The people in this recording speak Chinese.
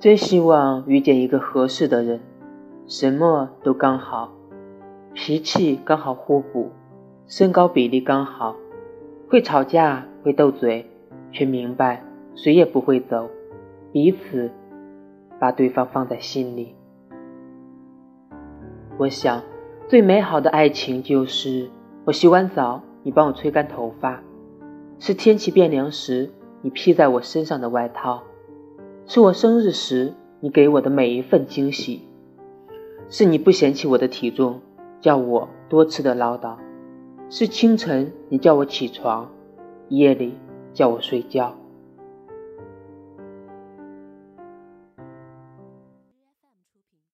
真希望遇见一个合适的人，什么都刚好，脾气刚好互补，身高比例刚好，会吵架会斗嘴，却明白谁也不会走，彼此把对方放在心里。我想，最美好的爱情就是我洗完澡，你帮我吹干头发；是天气变凉时，你披在我身上的外套。是我生日时你给我的每一份惊喜，是你不嫌弃我的体重，叫我多次的唠叨，是清晨你叫我起床，夜里叫我睡觉。